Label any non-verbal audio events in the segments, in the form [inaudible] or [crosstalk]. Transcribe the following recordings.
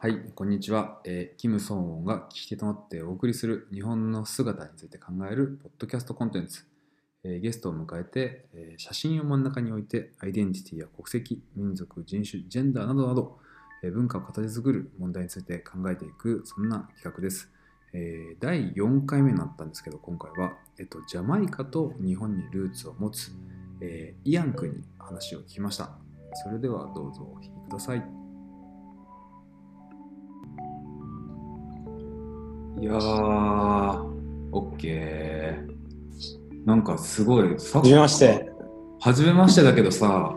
はい、こんにちは。えーキム・ソンウォンが聞き手となってお送りする日本の姿について考えるポッドキャストコンテンツ。えーゲストを迎えて、えー写真を真ん中に置いて、アイデンティティや国籍、民族、人種、ジェンダーなどなど、えー文化を形作る問題について考えていく、そんな企画です。えー第4回目になったんですけど、今回は、えっと、ジャマイカと日本にルーツを持つ、えーイアン君に話を聞きました。それではどうぞお聞きください。いやー、オッケー。なんかすごい、さはじめまして。はじめましてだけどさ、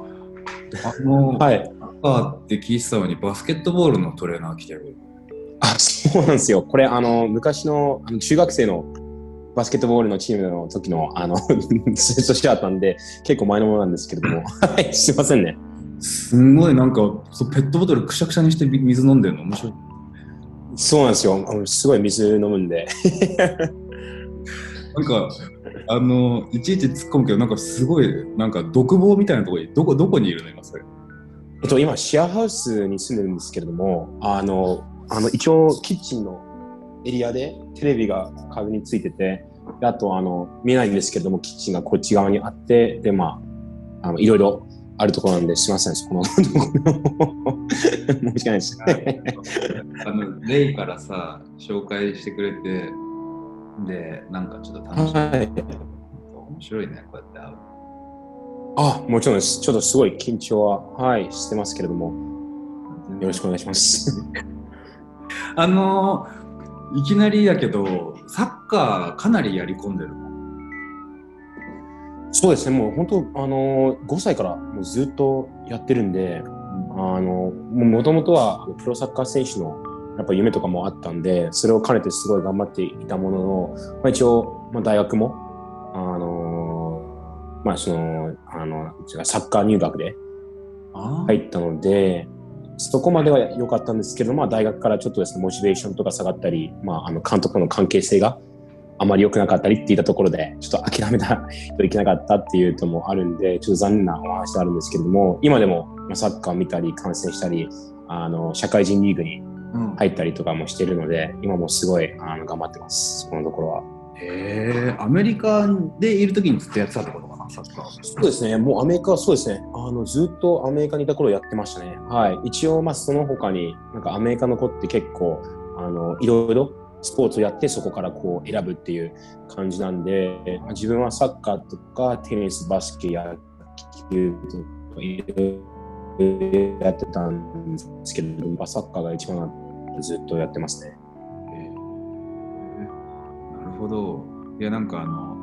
あの、[laughs] はい。サッカーって聞いてたのにバスケットボールのトレーナー来てる。あ、そうなんですよ。これ、あの、昔のあの中学生のバスケットボールのチームの時の、あの、スーツしてあったんで、結構前のものなんですけれども。[laughs] はい、すいませんね。すんごいなんかそうペットボトルくしゃくしゃにして水飲んでるの面白い。そうなんですよ。あのすごい水飲むんで。[laughs] なんか、あの、いちいち突っ込むけど、なんかすごい、なんか独房みたいなところに、どこ、どこにいるの今それ？えっと、今、シェアハウスに住んでるんですけれども、あの、あの一応、キッチンのエリアでテレビが壁についてて、であと、あの、見えないんですけれども、キッチンがこっち側にあって、で、まあ、あのいろいろあるところなんで、すみません、そこの申し訳ないです。あの、レイからさ、紹介してくれて、で、なんかちょっと楽しい。はい。面白いね、こうやって会う。あ、もちろんです。ちょっとすごい緊張は、はい、してますけれども、よろしくお願いします。あのいきなりだけど、サッカーかなりやり込んでるの？そうですね、もう本当、あの、5歳からもうずっとやってるんで、あの、もともとはプロサッカー選手のやっぱ夢とかもあったんで、それを兼ねてすごい頑張っていたものの、まあ、一応、まあ、大学も、あの、まあその、あの、サッカー入学であ入ったので、そこまでは良かったんですけど、まあ大学からちょっとですね、モチベーションとか下がったり、まああの監督との関係性があまり良くなかったりっていったところで、ちょっと諦めたといけなかったっていうのもあるんで、ちょっと残念なお話であるんですけれども、今でもまあサッカー見たり、観戦したり、あの、社会人リーグにうん入ったりとかもしてるので、今もすごいあの頑張ってます、そこのところは。へえアメリカでいるときにずっとやってたってことかな、サッカー。そうですね、もうアメリカはそうですね、あのずっとアメリカにいた頃やってましたね。はい。一応、まあその他に、なんかアメリカの子って結構、あの、いろいろスポーツをやってそこからこう選ぶっていう感じなんで、まあ自分はサッカーとかテニス、バスケ、野球とかいろいろやってたんですけど、まあサッカーが一番ずっとやってますね。なるほど。いや、なんかあの、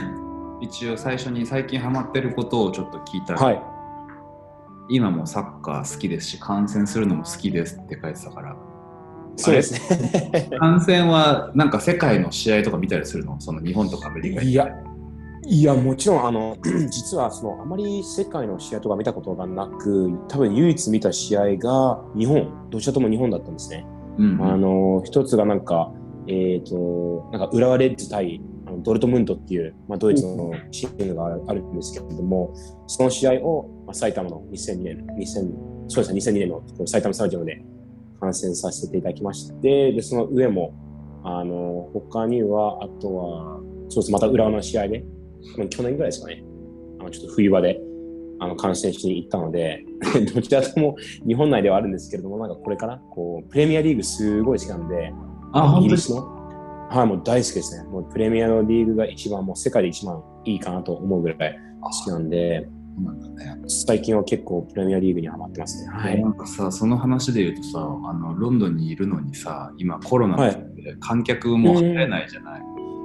[coughs] 一応最初に最近ハマってることをちょっと聞いたら、はい。今もサッカー好きですし、観戦するのも好きですって書いてたから、そうですね。観戦はなんか世界の試合とか見たりするの？その日本とかアメリカいや、いや、もちろん、あの、[clears throat] 実は、その、あまり世界の試合とか見たことがなく、多分唯一見た試合が日本、どちらとも日本だったんですね。うん、あの、一つがなんか、えっ、と、なんか浦和レッズ対ドルトムントっていう、まあ、ドイツのチームがあるんですけれども、その試合を、まあ、埼玉の2002年、2000そうですね、2002年の埼玉スタジアムで観戦させていただきまして、で、その上も、あの、他には、あとは、そうです、また浦和の試合で、まあ去年ぐらいですかね、あのちょっと冬場で、あの、観戦しに行ったので、[laughs] どちらとも日本内ではあるんですけれども、なんかこれから、こう、プレミアリーグすごい好きなんで、イギリスの、はい、もう大好きですね。もうプレミアのリーグが一番、もう世界で一番いいかなと思うぐらい好きなんで、なんだね。最近は結構プレミアリーグにハマってますね。はい。なんかさ、その話で言うとさ、あのロンドンにいるのにさ、今コロナで観客も入れないじゃない。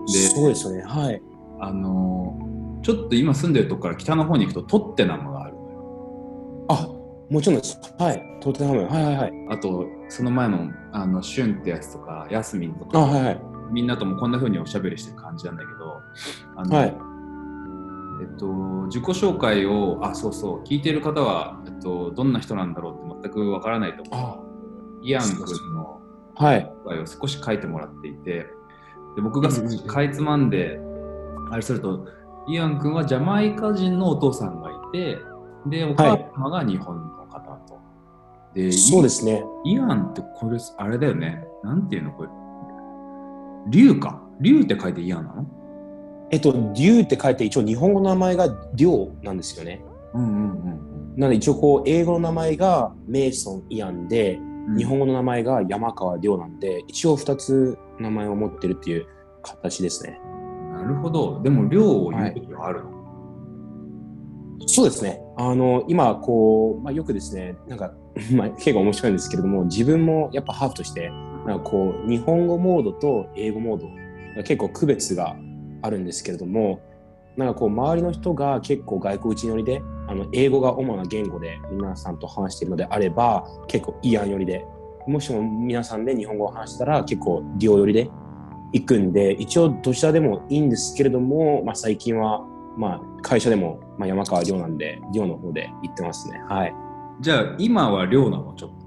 そうですよね。はい。あのちょっと今住んでるとこから北の方に行くとトッテナムがあるのよ。あ、もちろんです。はい。トーテナム。はいはいはい。あと、その前のあのシュンってやつとか、ヤスミンとあ、か、はいはい。みんなともこんな風におしゃべりしてる感じなんだけど、あのはい。えっと、自己紹介を、あ、そうそう、聞いてる方は、えっと、どんな人なんだろうって全くわからないと思う。あ、イアン君のはい。紹介を少し書いてもらっていて、で僕が少しかいつまんで、あれすると、イアン君はジャマイカ人のお父さんがいて、で、お母様が日本の方と。でそうですね。イアンってこれ、あれだよね。なんていうのこれ。竜か。竜って書いてイアンなの？えっと、竜って書いて一応日本語の名前が竜なんですよね。うんうんうんなので一応こう英語の名前がメイソン・イアンで、うん。日本語の名前が山川亮なんで、一応二つ名前を持ってるっていう形ですね。なるほど。でも、竜を言う時はあるの？そうですね。あの、今、こう、まあ、よくですね、なんか、[laughs] まあ、結構面白いんですけれども、自分もやっぱハーフとして、なんかこう、日本語モードと英語モード、結構区別があるんですけれども、なんかこう、周りの人が結構外国人寄りで、あの、英語が主な言語で皆さんと話しているのであれば、結構イアン寄りで、もしも皆さんで日本語を話したら結構リオ寄りで行くんで、一応どちらでもいいんですけれども、まあ最近は、まあ会社でも、まあ、山川亮なんで、亮の方で行ってますね。はい。じゃあ、今は竜なの？ちょっと。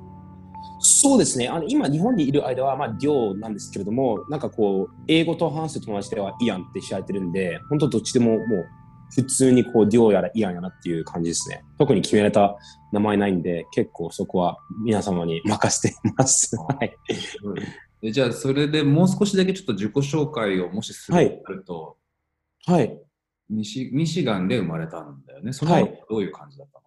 そうですね。あの今日本にいる間はまあ亮なんですけれども、なんかこう英語と話す友達ではイアンって知られてるんで、本当どっちでももう普通にこう亮やらイアンやらっていう感じですね。特に決められた名前ないんで、結構そこは皆様に任せています。[laughs] はい。でじゃあ、それでもう少しだけちょっと自己紹介をもしするはいとなると、はい。ミシミシガンで生まれたんだよね。そのはどういう感じだったの、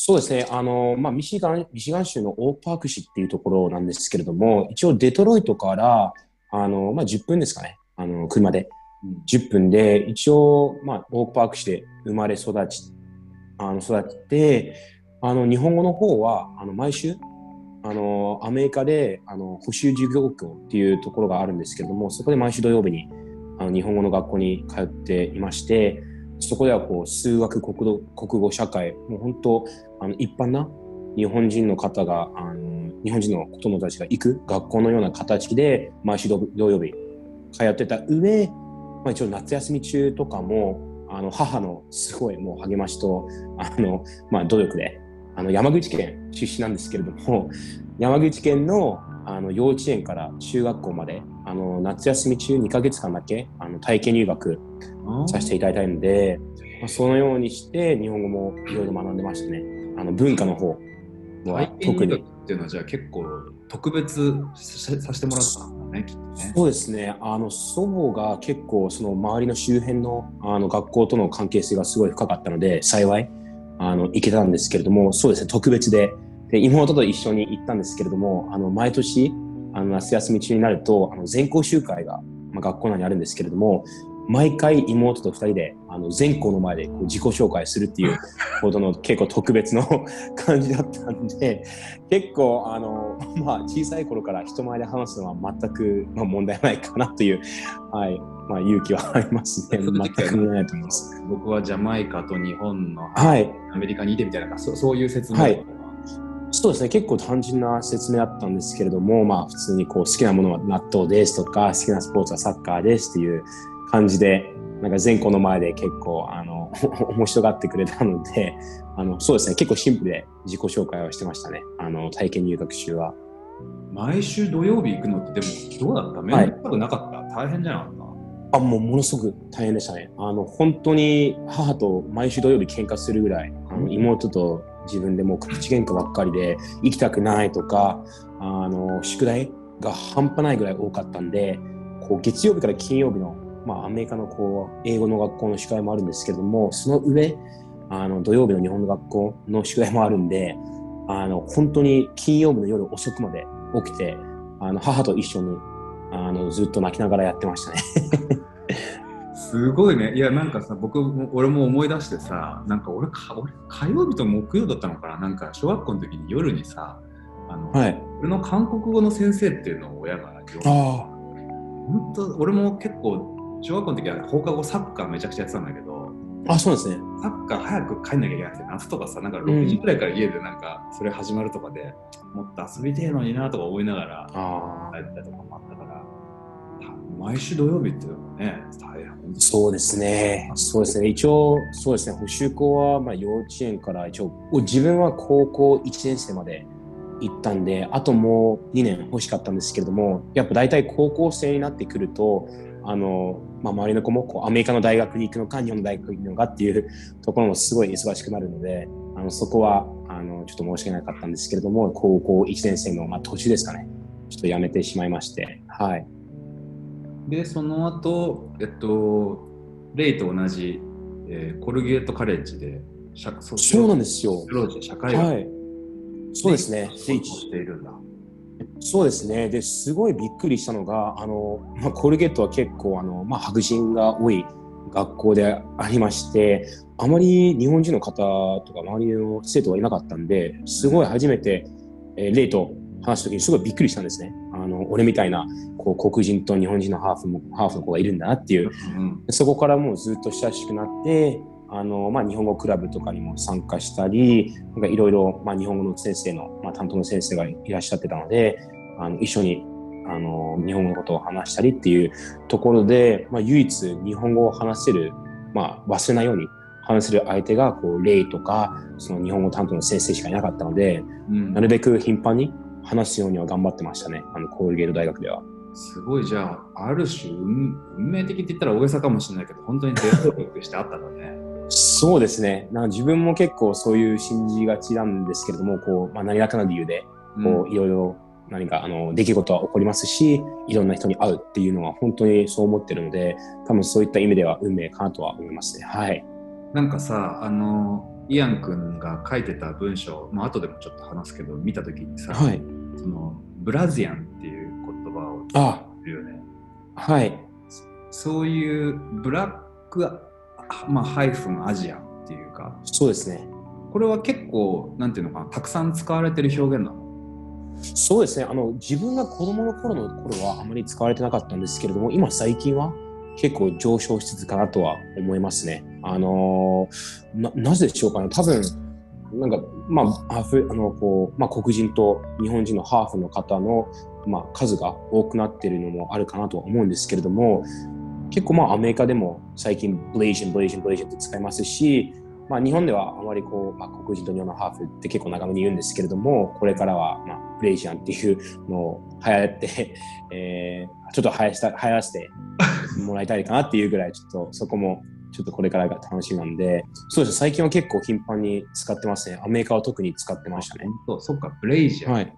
そうですね。あの、まあ、ミシガン、ミシガン州のオーパーク市っていうところなんですけれども、一応デトロイトから、あの、まあ、10分ですかね。あの、車で。10分で、一応、まあ、オーパーク市で生まれ育ち、あの、育って、あの、日本語の方は、あの、毎週、あの、アメリカで、あの、補習授業校っていうところがあるんですけれども、そこで毎週土曜日に、あの、日本語の学校に通っていまして、そこではこう、数学、国語、国語、社会、もう本当、あの、一般な日本人の方が、あの、日本人の子供たちが行く学校のような形で、毎週土曜日通ってた上、まあ、一応夏休み中とかも、あの、母のすごいもう励ましと、あの、まあ、努力で、あの、山口県出身なんですけれども、山口県の、あの、幼稚園から中学校まで、あの、夏休み中2ヶ月間だけ、あの、体験入学させていただいたので、まあ、そのようにして日本語もいろいろ学んでましたね。あの文化の方は特に。っていうのはじゃあ結構特別ささせてもらったんだね、きっとね。そうですね。あの祖母が結構その周りの周辺のあの学校との関係性がすごい深かったので、幸いあの行けたんですけれども、そうですね。特別でで妹と一緒に行ったんですけれども、あの毎年あの夏休み中になるとあの全校集会が、まあ、学校内にあるんですけれども、毎回妹と二人であの全校の前でこう自己紹介するっていう [laughs] ほどの結構特別の [laughs] 感じだったんで結構あの、まあ、小さい頃から人前で話すのは全く、まあ、問題ないかなという、はいまあ、勇気はありますね。[laughs] 全く問題ないと思います。僕はジャマイカと日本のはいアメリカにいてみたいな、そそういう説明はいそうですね。結構単純な説明だったんですけれども、まあ、普通にこう好きなものは納豆ですとか好きなスポーツはサッカーですっていう感じでなんか全校の前で結構あの [laughs] 面白がってくれたのであのそうですね。結構シンプルで自己紹介をしてましたね。あの体験入学中は。毎週土曜日行くのってでもどうだった？面倒くなかった、大変じゃなかった？あもうものすごく大変でしたね。あの本当に母と毎週土曜日喧嘩するぐらいあの妹と自分でもう口喧嘩ばっかりで行きたくないとかあの宿題が半端ないぐらい多かったんでこう月曜日から金曜日の、まあ、アメリカのこう英語の学校の宿題もあるんですけどもその上あの土曜日の日本の学校の宿題もあるんであの本当に金曜日の夜遅くまで起きてあの母と一緒にあのずっと泣きながらやってましたね。[laughs] すごいね。いや、なんかさ、僕も、俺も思い出してさ、なんか俺か、俺火曜日と木曜だったのかな？なんか小学校の時に夜にさ、あの、はい。俺の韓国語の先生っていうのを親が呼ん本当俺も結構、小学校の時は放課後サッカーめちゃくちゃやってたんだけど、あ。あ、そうですね。サッカー早く帰んなきゃいけなくて、夏とかさ、なんか6時くらいから家でなんか、それ始まるとかで、もっと遊びてえのになとか思いながら、あ帰ったりとかもあったから、た毎週土曜日ってね、大変。そうですね。そうですね。一応、そうですね。補習校は、まあ、幼稚園から一応、自分は高校1年生まで行ったんで、あともう2年欲しかったんですけれども、やっぱ大体高校生になってくると、あの、まあ、周りの子もこうアメリカの大学に行くのか、日本の大学に行くのかっていうところもすごい忙しくなるので、あのそこはあのちょっと申し訳なかったんですけれども、高校1年生の、まあ、途中ですかね、ちょっと辞めてしまいまして、はい。で、その後、えっと、レイと同じ、えーコルゲートカレッジで、社そそうなんですよ。社会学はい。そうですね。でしているんだ。そうですね。で、すごいびっくりしたのが、あの、まあ、コルゲットは結構、あの、まあ、白人が多い学校でありまして、あまり日本人の方とか周りの生徒がいなかったんで、すごい初めて、えーレイと話した時にすごいびっくりしたんですね。あの、俺みたいな、こう、黒人と日本人のハーフも、ハーフの子がいるんだなっていう、うん。そこからもうずっと親しくなって、あのまあ、日本語クラブとかにも参加したり、なんかいろいろ、まあ、日本語の先生の、まあ、担当の先生がいらっしゃってたので、あの一緒にあの日本語のことを話したりっていうところで、まあ、唯一日本語を話せる、まあ、忘れないように話せる相手が、こう、レイとか、その日本語担当の先生しかいなかったので、うん。なるべく頻繁に話すようには頑張ってましたね、あの、コールゲート大学では。すごいじゃあ、ある種運、運命的って言ったら大げさかもしれないけど、本当に伝統力してあったね。そうですね。なんか自分も結構そういう信じがちなんですけれども、こう、まあ、何らかの理由で、こう、いろいろ何か、あの、出来事は起こりますし、いろんな人に会うっていうのは本当にそう思ってるので、多分そういった意味では運命かなとは思いますね。はい。なんかさ、あの、イアン君が書いてた文章、まあ後でもちょっと話すけど、見たときにさ、はい。そのブラジアンっていう言葉をあ、言うよね。はい。そういうブラック、あまあ、ハイフンアジアンっていうか、そうですね。これは結構、なんていうのかな、たくさん使われてる表現なの？そうですね。あの、自分が子供の頃の頃はあまり使われてなかったんですけれども、今最近は結構上昇しつつかなとは思いますね。あのーな、なぜでしょうかね。多分、なんか、まあ、アフあの、こう、まあ、黒人と日本人のハーフの方の、まあ、数が多くなっているのもあるかなとは思うんですけれども、結構まあ、アメリカでも最近、ブレイジン、ブレイジン、ブレイジンって使いますし、まあ、日本ではあまりこう、まあ、黒人と日本のハーフって結構長めに言うんですけれども、これからは、まあ、ブレイジャンっていうのを流行って、えー、ちょっと流行した流行らせてもらいたいかなっていうぐらい、ちょっとそこも、ちょっとこれからが楽しみなんで、そうですね、最近は結構頻繁に使ってますね。アメリカは特に使ってましたね。そうそっか、ブレイジアン。はい。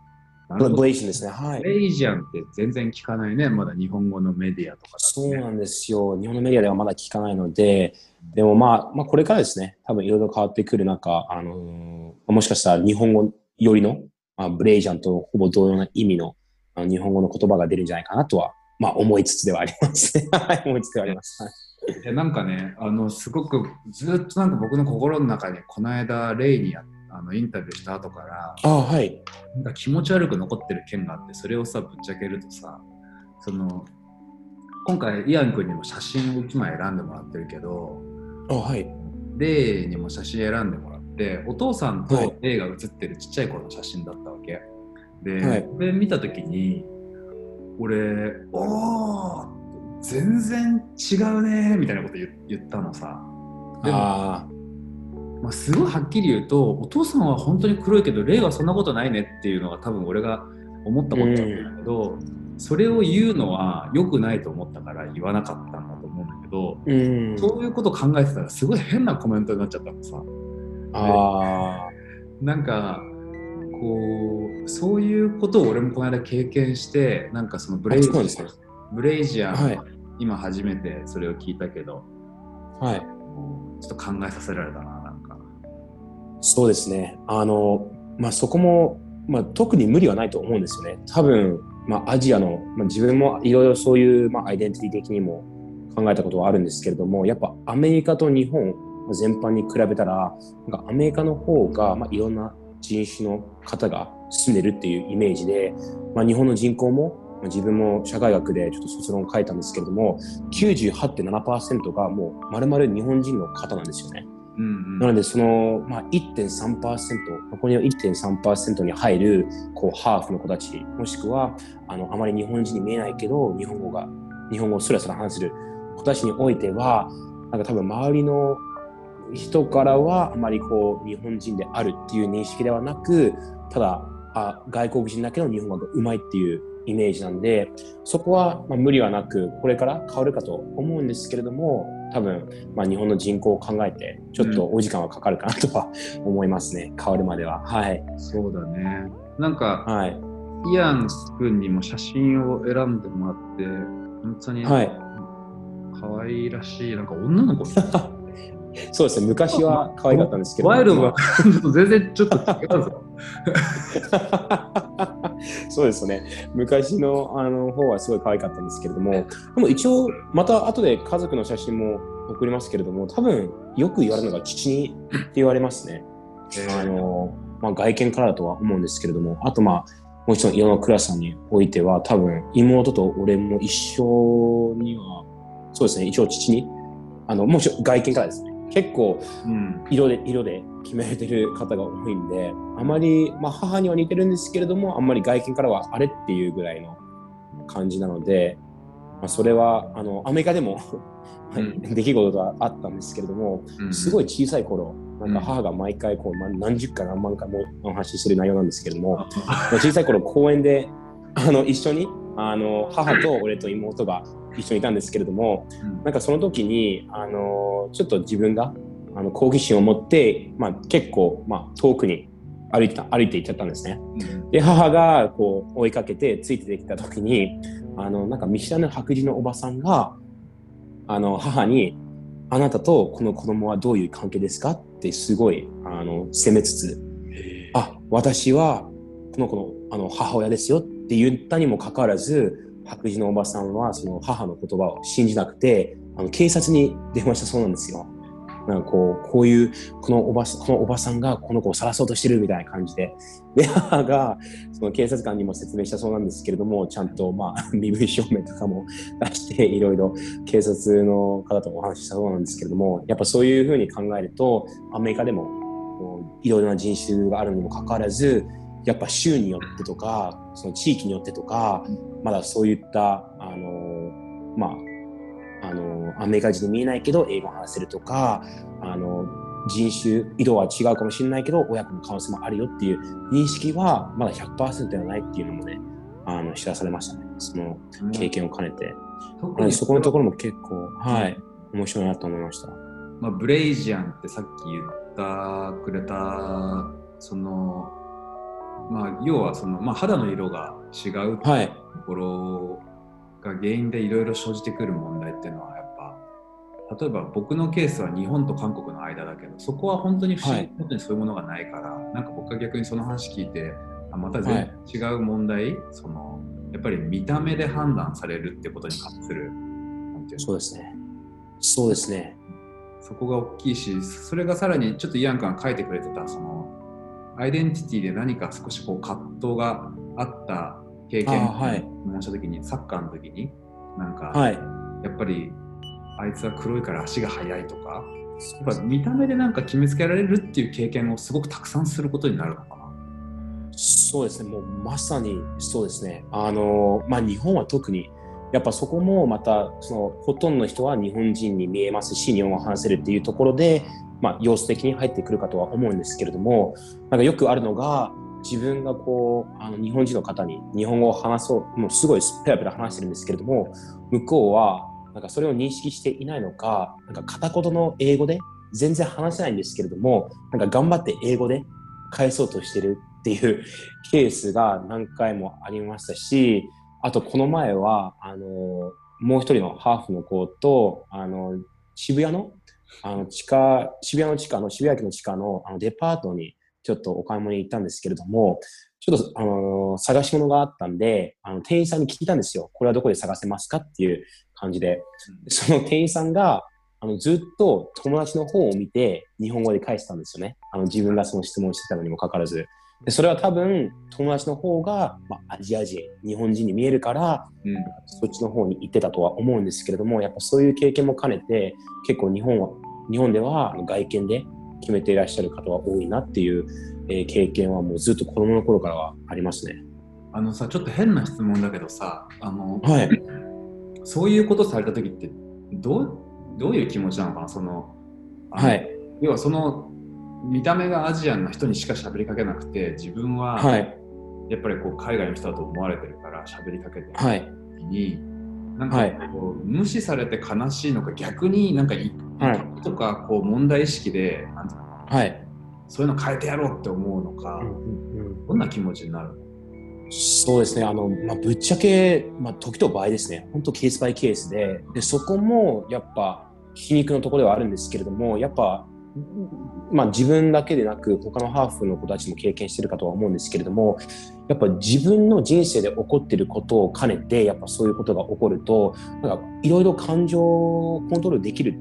ブレイジャンですね。はいブ。レイジアンって全然聞かないね、まだ日本語のメディアとかねそうなんですよ。日本のメディアではまだ聞かないので、でもまあ、まあ、これからですね、多分いろいろ変わってくる中、あのーもしかしたら日本語よりの、まあ、ブレイジャンとほぼ同様な意味のあの日本語の言葉が出るんじゃないかなとは、まあ、思いつつではありますね。[laughs] はい、思いつつではあります。はいいやなんかね、あのすごくずっとなんか僕の心の中にこの間、レイにやあのインタビューした後から、ああ、はい。なんか気持ち悪く残ってる件があって、それをさ、ぶっちゃけるとさ、その今回、イアン君にも写真を1枚選んでもらってるけど、あはい。レイにも写真選んでもらって、お父さんとはいレイが写ってるちっちゃい頃の写真だったわけ。で、はいこれ見たときに、俺、おー全然違うねみたいなこと言言ったのさ。でもあまあ、すごいはっきり言うとお父さんは本当に黒いけどレイはそんなことないねっていうのが多分俺が思ったことなんだけど、それを言うのは良くないと思ったから言わなかったんだと思うんだけど、あ、うん。そういうこと考えてたらすごい変なコメントになっちゃったのさ。あなんかこうそういうことを俺もこの間経験してなんかそのブレイジあそうなんですねブレイジアン、はい今初めてそれを聞いたけどあ、はい。ちょっと考えさせられたななんか。そうですね。あの、まあ、そこも、まあ、特に無理はないと思うんですよね。多分、まあ、アジアの、まあ、自分もいろいろそういう、まあ、アイデンティティ的にも考えたことはあるんですけれども、やっぱアメリカと日本全般に比べたら、なんかアメリカの方が、まあ、いろんな人種の方が住んでるっていうイメージで、まあ、日本の人口も、まあ、自分も社会学でちょっと卒論を書いたんですけれども、98.7%がもう丸々日本人の方なんですよね。うんうんなので、その、まあ、1.3%、残りの1.3%に入る、こう、ハーフの子たち、もしくは、あの、あまり日本人に見えないけど、日本語が、日本語をスラスラ話せる子たちにおいては、なんか多分周りの人からは、あまりこう、日本人であるっていう認識ではなく、ただ、あ外国人だけど日本語が上手いっていうイメージなんで、そこはまあ無理はなく、これから変わるかと思うんですけれども、多分、まあ、日本の人口を考えて、ちょっとお時間はかかるかなとは [laughs] 思いますね、変わるまでは。はい。そうだね。なんか、はい。イアン君にも写真を選んでもらって、本当にはい。可愛らしい、なんか女の子 [laughs] そうですね、昔は可愛かったんですけど。ワイルドはちょっと全然ちょっと違うぞ。[laughs] そうですね。昔のあの方はすごい可愛かったんですけれども、でも一応、また後で家族の写真も送りますけれども、多分よく言われるのが父にって言われますね。あのまあ、外見からだとは思うんですけれども、あとまあ、もちろん色のクラスさんにおいては、多分妹と俺も一緒には、そうですね、一応父に、あの、もちろん外見からですね。結構うん。色で、色で決められてる方が多いんで、あまり、まあ母には似てるんですけれども、あんまり外見からはあれっていうぐらいの感じなので、まあ、それは、あの、アメリカでも [laughs] 出来事があったんですけれども、うん。すごい小さい頃、なんかうん。母が毎回こう、ま何十回何万回もお話ししてる内容なんですけれども、[laughs] あ小さい頃公園であの一緒にあの母と俺と妹が一緒にいたんですけれどもうんなんかその時にあのちょっと自分があの好奇心を持って、まあ、結構、まあ、遠くに歩いてた歩いて行っちゃったんですね。で母がこう追いかけてついてきた時にあのなんか見知らぬ白人のおばさんがあの母に「あなたとこの子供はどういう関係ですか?」ってすごいあの責めつつ「あ私はこの子のあの母親ですよ」って言ったにもかかわらず白人のおばさんはその母の言葉を信じなくてあの警察に電話したそうなんですよ。なんかこうこういうこのおばこのおばさんがこの子を晒そうとしてるみたいな感じでで母がその警察官にも説明したそうなんですけれどもちゃんとまあ [laughs] 身分証明とかも出していろいろ警察の方とお話ししたそうなんですけれどもやっぱそういうふうに考えるとアメリカでもいろいろな人種があるにもかかわらずやっぱ州によってとかその地域によってとかまだそういったあのまああのアメリカ人に見えないけど英語を話せるとかあの人種色は違うかもしれないけど親子の可能性もあるよっていう認識はまだ100%ではないっていうのもねあの知らされましたね。その経験を兼ねて、特にそこのところも結構はい面白いなと思いました。まあ、ブレイジアンってさっき言ったくれたそのまあ要はその、まあ、肌の色が違うとはい。ころが原因でいろいろ生じてくる問題っていうのはやっぱ例えば僕のケースは日本と韓国の間だけどそこは本当に不思議なことにそういうものがないから、なんか僕は逆にその話聞いてあまた全然違う問題、そのやっぱり見た目で判断されるってことに関するなんていうの？そうですね。そうですね。そこが大きいし、それがさらにちょっとイアン君が書いてくれてた、その、アイデンティティで何か少しこう葛藤があった経験をしたときに、サッカーの時に、なんか、はいやっぱり、あいつは黒いから足が速いとか、やっぱ見た目でなんか決めつけられるっていう経験をすごくたくさんすることになるのかな。そうですね、もうまさにそうですね。あの、まあ日本は特に、やっぱそこもまた、そのほとんどの人は日本人に見えますし、日本語を話せるっていうところで、まあ様子的に入ってくるかとは思うんですけれども、なんかよくあるのが、自分がこう、あの日本人の方に日本語を話そう、もうすごいペラペラ話してるんですけれども、向こうは、なんかそれを認識していないのか、なんか片言の英語で全然話せないんですけれども、なんか頑張って英語で返そうとしてるっていう [laughs] ケースが何回もありましたし、あとこの前は、あの、もう一人のハーフの子と、あの、渋谷の、あの、地下、渋谷の地下の、渋谷駅の地下のあのデパートにちょっとお買い物に行ったんですけれども、ちょっと、あの、探し物があったんで、あの、店員さんに聞いたんですよ。これはどこで探せますかっていう感じで。その店員さんが、あの、ずっと友達の方を見て、日本語で返してたんですよね。あの、自分がその質問してたのにもかかわらず。でそれは多分、友達の方が、まあ、アジア人、日本人に見えるから、うん。そっちの方に行ってたとは思うんですけれども、やっぱそういう経験も兼ねて、結構日本は、日本では外見で決めていらっしゃる方は多いなっていう、えー経験はもうずっと子供の頃からはありますね。あのさ、ちょっと変な質問だけどさ、あの、はい。そういうことされた時って、どう、どういう気持ちなのかな？そのはい。要はその見た目がアジアンな人にしか喋りかけなくて自分ははい。やっぱりこう海外の人だと思われてるから喋りかけてるはい。時に、なんかこう、無視されて悲しいのか逆になんかい、はい。とかこう問題意識でなんていはい。そういうの変えてやろうって思うのか、どんな気持ちになるの？そうですね、あのまあ、ぶっちゃけ、まあ、時と場合ですね、本当ケースバイケースで、でそこもやっぱ皮肉のところではあるんですけれども、やっぱ、まあ、自分だけでなく、他のハーフの子たちも経験してるかとは思うんですけれども、やっぱ自分の人生で起こっていることを兼ねて、やっぱそういうことが起こると、いろいろ感情をコントロールできる、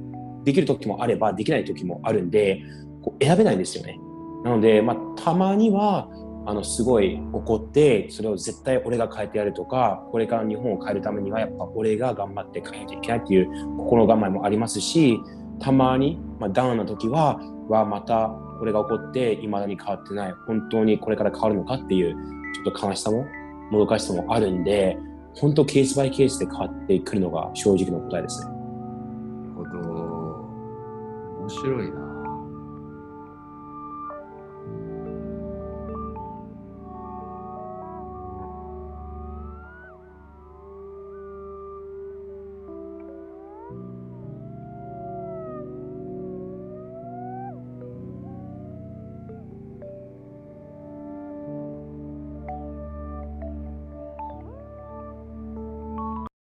できる時もあれば、できない時もあるんで、こう選べないんですよね。なので、まあ、たまには、あのすごい怒ってそれを絶対俺が変えてやるとかこれから日本を変えるためにはやっぱ俺が頑張って変えないといけないっていう心構えもありますしたまに、まあ、ダウンの時ははまたこれが起こっていまだに変わってない。本当にこれから変わるのかっていうちょっと悲しさももどかしさもあるんで本当ケースバイケースで変わってくるのが正直の答えですね。なるほど。面白いな。